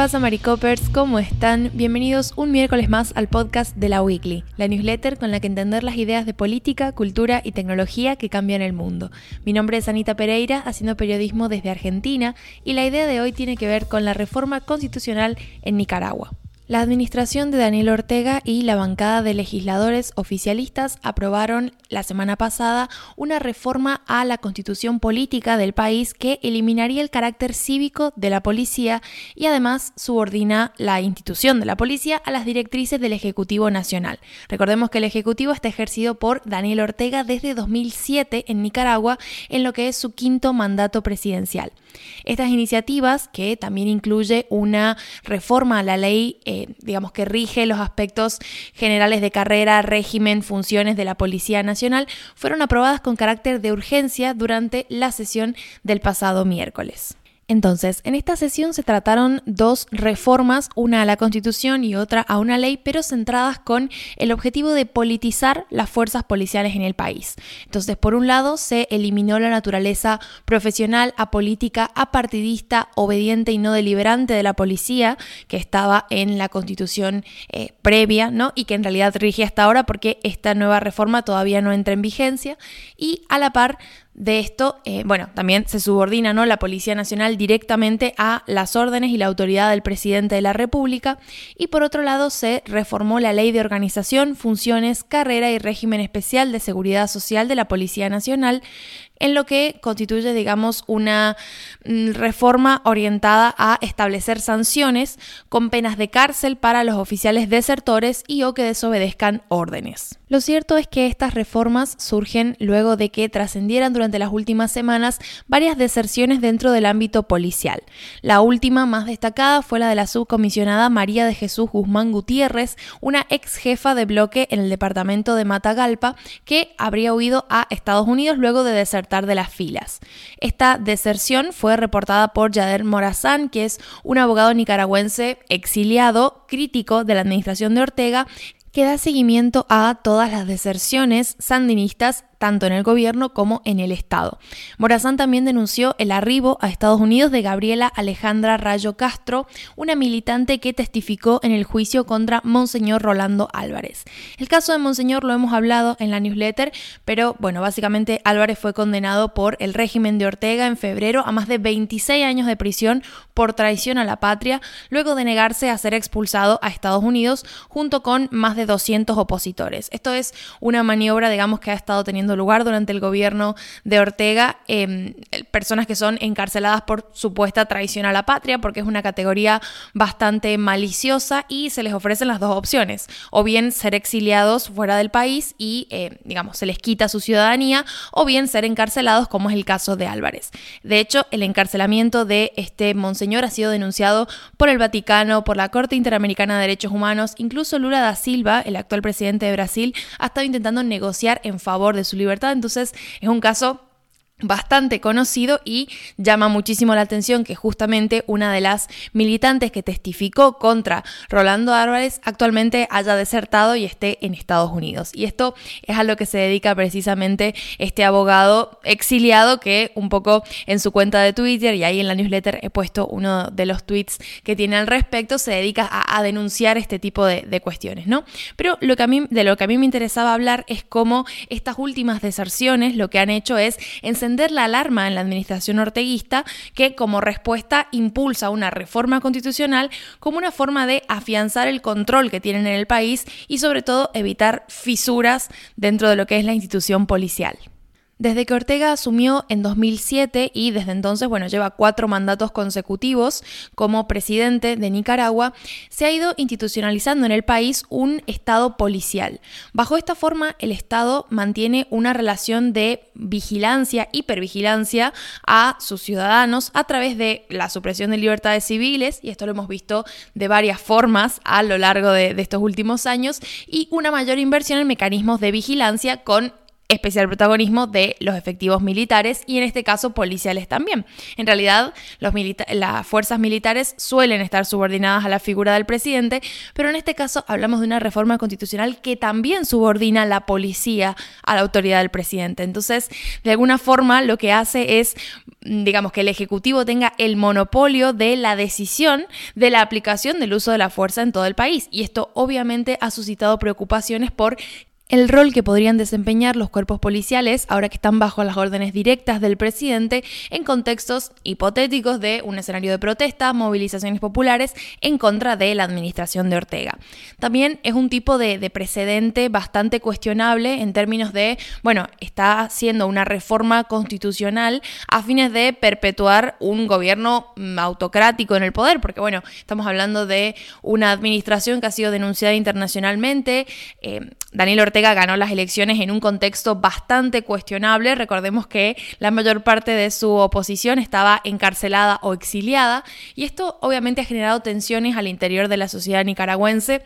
pasa, Maricopers? ¿Cómo están? Bienvenidos un miércoles más al podcast de la Weekly, la newsletter con la que entender las ideas de política, cultura y tecnología que cambian el mundo. Mi nombre es Anita Pereira, haciendo periodismo desde Argentina, y la idea de hoy tiene que ver con la reforma constitucional en Nicaragua. La administración de Daniel Ortega y la bancada de legisladores oficialistas aprobaron la semana pasada una reforma a la constitución política del país que eliminaría el carácter cívico de la policía y además subordina la institución de la policía a las directrices del Ejecutivo Nacional. Recordemos que el Ejecutivo está ejercido por Daniel Ortega desde 2007 en Nicaragua en lo que es su quinto mandato presidencial. Estas iniciativas, que también incluye una reforma a la ley eh, digamos, que rige los aspectos generales de carrera, régimen, funciones de la Policía Nacional, fueron aprobadas con carácter de urgencia durante la sesión del pasado miércoles. Entonces, en esta sesión se trataron dos reformas, una a la Constitución y otra a una ley, pero centradas con el objetivo de politizar las fuerzas policiales en el país. Entonces, por un lado, se eliminó la naturaleza profesional, apolítica, apartidista, obediente y no deliberante de la policía, que estaba en la Constitución eh, previa, ¿no? Y que en realidad rige hasta ahora porque esta nueva reforma todavía no entra en vigencia. Y a la par de esto, eh, bueno, también se subordina ¿no? la Policía Nacional directamente a las órdenes y la autoridad del presidente de la República. Y por otro lado, se reformó la Ley de Organización, Funciones, Carrera y Régimen Especial de Seguridad Social de la Policía Nacional, en lo que constituye, digamos, una mm, reforma orientada a establecer sanciones con penas de cárcel para los oficiales desertores y o que desobedezcan órdenes. Lo cierto es que estas reformas surgen luego de que trascendieran durante las últimas semanas varias deserciones dentro del ámbito policial. La última más destacada fue la de la subcomisionada María de Jesús Guzmán Gutiérrez, una ex jefa de bloque en el departamento de Matagalpa, que habría huido a Estados Unidos luego de desertar de las filas. Esta deserción fue reportada por Yader Morazán, que es un abogado nicaragüense exiliado, crítico de la administración de Ortega, que da seguimiento a todas las deserciones sandinistas tanto en el gobierno como en el Estado. Morazán también denunció el arribo a Estados Unidos de Gabriela Alejandra Rayo Castro, una militante que testificó en el juicio contra Monseñor Rolando Álvarez. El caso de Monseñor lo hemos hablado en la newsletter, pero bueno, básicamente Álvarez fue condenado por el régimen de Ortega en febrero a más de 26 años de prisión por traición a la patria, luego de negarse a ser expulsado a Estados Unidos junto con más de 200 opositores. Esto es una maniobra, digamos, que ha estado teniendo lugar durante el gobierno de Ortega, em, personas que son encarceladas por supuesta traición a la patria, porque es una categoría bastante maliciosa y se les ofrecen las dos opciones, o bien ser exiliados fuera del país y, eh, digamos, se les quita su ciudadanía, o bien ser encarcelados, como es el caso de Álvarez. De hecho, el encarcelamiento de este monseñor ha sido denunciado por el Vaticano, por la Corte Interamericana de Derechos Humanos, incluso Lula da Silva, el actual presidente de Brasil, ha estado intentando negociar en favor de su libertad. Entonces es un caso bastante conocido y llama muchísimo la atención que justamente una de las militantes que testificó contra Rolando Álvarez actualmente haya desertado y esté en Estados Unidos. Y esto es a lo que se dedica precisamente este abogado exiliado que un poco en su cuenta de Twitter y ahí en la newsletter he puesto uno de los tweets que tiene al respecto, se dedica a, denunciar este tipo de, cuestiones, ¿no? Pero lo que de lo que a mí me interesaba hablar es cómo estas últimas deserciones lo que han hecho es encender la alarma en la administración orteguista que como respuesta impulsa una reforma constitucional como una forma de afianzar el control que tienen en el país y sobre todo evitar fisuras dentro de lo que es la institución policial. Desde que Ortega asumió en 2007 y desde entonces, bueno, lleva cuatro mandatos consecutivos como presidente de Nicaragua, se ha ido institucionalizando en el país un Estado policial. Bajo esta forma, el Estado mantiene una relación de vigilancia, hipervigilancia a sus ciudadanos a través de la supresión de libertades civiles, y esto lo hemos visto de varias formas a lo largo de, de estos últimos años, y una mayor inversión en mecanismos de vigilancia con especial protagonismo de los efectivos militares y en este caso policiales también. En realidad, las fuerzas militares suelen estar subordinadas a la figura del presidente, pero en este caso hablamos de una reforma constitucional que también subordina la policía a la autoridad del presidente. Entonces, de alguna forma, lo que hace es digamos, que el Ejecutivo tenga el monopolio de la decisión de la aplicación del uso de la fuerza en todo el país. Y esto obviamente ha suscitado preocupaciones por el rol que podrían desempeñar los cuerpos policiales ahora que están bajo las órdenes directas del presidente en contextos hipotéticos de un escenario de protesta, movilizaciones populares en contra de la administración de Ortega. También es un tipo de, precedente bastante cuestionable en términos de, bueno, está haciendo una reforma constitucional a fines de perpetuar un gobierno mm, autocrático en el poder, porque bueno, estamos hablando de una administración que ha sido denunciada internacionalmente. Eh, Daniel Ortega ganó las elecciones en un contexto bastante cuestionable. Recordemos que la mayor parte de su oposición estaba encarcelada o exiliada y esto obviamente ha generado tensiones al interior de la sociedad nicaragüense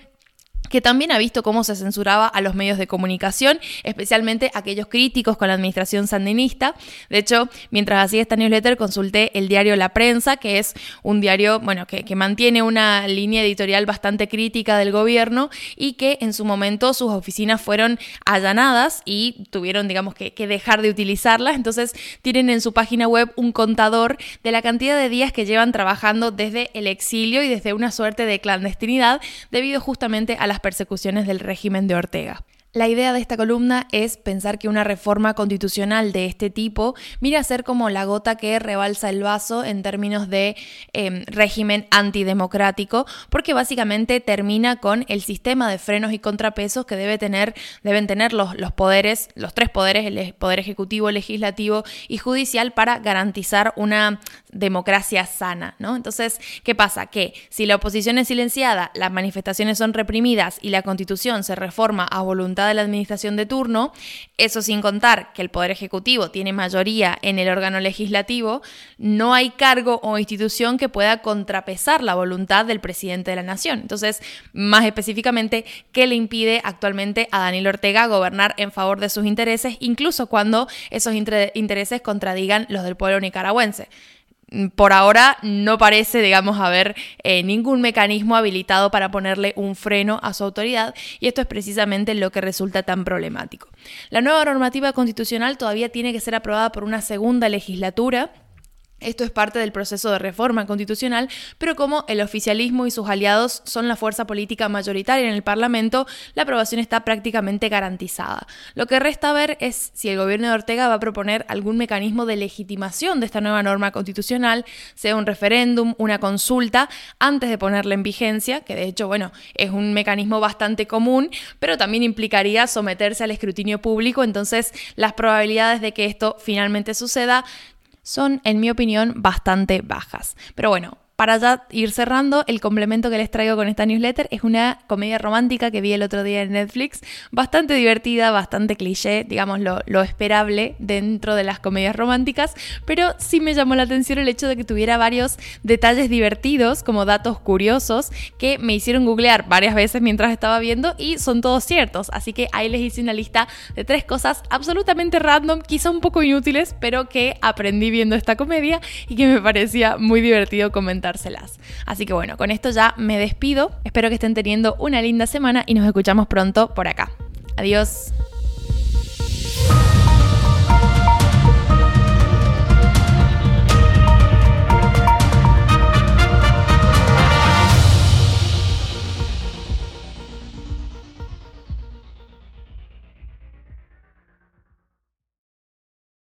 que también ha visto cómo se censuraba a los medios de comunicación, especialmente aquellos críticos con la administración sandinista. De hecho, mientras hacía esta newsletter consulté el diario La Prensa, que es un diario bueno, que, mantiene una línea editorial bastante crítica del gobierno y que en su momento sus oficinas fueron allanadas y tuvieron, digamos, que, que dejar de utilizarlas. Entonces, tienen en su página web un contador de la cantidad de días que llevan trabajando desde el exilio y desde una suerte de clandestinidad debido justamente a las persecuciones del régimen de Ortega. La idea de esta columna es pensar que una reforma constitucional de este tipo mira a ser como la gota que rebalsa el vaso en términos de em, régimen antidemocrático, porque básicamente termina con el sistema de frenos y contrapesos que debe tener, deben tener los, los poderes, los tres poderes, el poder ejecutivo, legislativo y judicial, para garantizar una democracia sana, ¿no? Entonces, ¿qué pasa? Que si la oposición es silenciada, las manifestaciones son reprimidas y la constitución se reforma a voluntad de la administración de turno, eso sin contar que el Poder Ejecutivo tiene mayoría en el órgano legislativo, no hay cargo o institución que pueda contrapesar la voluntad del presidente de la nación. Entonces, más específicamente, ¿qué le impide actualmente a Daniel Ortega gobernar en favor de sus intereses, incluso cuando esos intereses contradigan los del pueblo nicaragüense? Por ahora no parece, digamos, haber eh, ningún mecanismo habilitado para ponerle un freno a su autoridad y esto es precisamente lo que resulta tan problemático. La nueva normativa constitucional todavía tiene que ser aprobada por una segunda legislatura esto es parte del proceso de reforma constitucional, pero como el oficialismo y sus aliados son la fuerza política mayoritaria en el Parlamento, la aprobación está prácticamente garantizada. Lo que resta ver es si el gobierno de Ortega va a proponer algún mecanismo de legitimación de esta nueva norma constitucional, sea un referéndum, una consulta, antes de ponerla en vigencia, que de hecho, bueno, es un mecanismo bastante común, pero también implicaría someterse al escrutinio público, entonces las probabilidades de que esto finalmente suceda son, en mi opinión, bastante bajas. Pero bueno, para ya ir cerrando, el complemento que les traigo con esta newsletter es una comedia romántica que vi el otro día en Netflix, bastante divertida, bastante cliché, digamos lo, esperable dentro de las comedias románticas, pero sí me llamó la atención el hecho de que tuviera varios detalles divertidos, como datos curiosos, que me hicieron googlear varias veces mientras estaba viendo y son todos ciertos, así que ahí les hice una lista de tres cosas absolutamente random, quizá un poco inútiles, pero que aprendí viendo esta comedia y que me parecía muy divertido comentar Así que bueno, con esto ya me despido. Espero que estén teniendo una linda semana y nos escuchamos pronto por acá. Adiós.